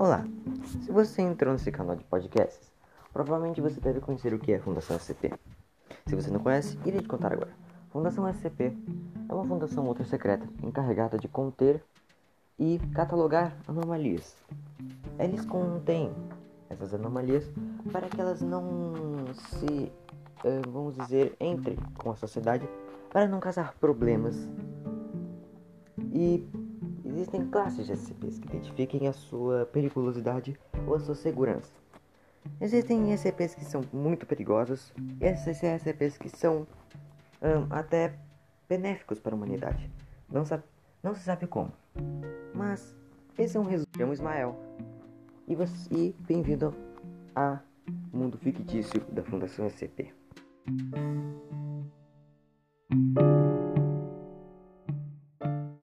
Olá! Se você entrou nesse canal de podcasts, provavelmente você deve conhecer o que é Fundação SCP. Se você não conhece, irei te contar agora. Fundação SCP é uma fundação ultra secreta encarregada de conter e catalogar anomalias. Eles contêm essas anomalias para que elas não se, eh, vamos dizer, entrem com a sociedade para não causar problemas e Existem classes de SCPs que identifiquem a sua periculosidade ou a sua segurança. Existem SCPs que são muito perigosos e SCPs que são até benéficos para a humanidade. Não, não se sabe como. Mas esse é um resumo. Eu Ismael e, e bem-vindo a mundo fictício da Fundação SCP.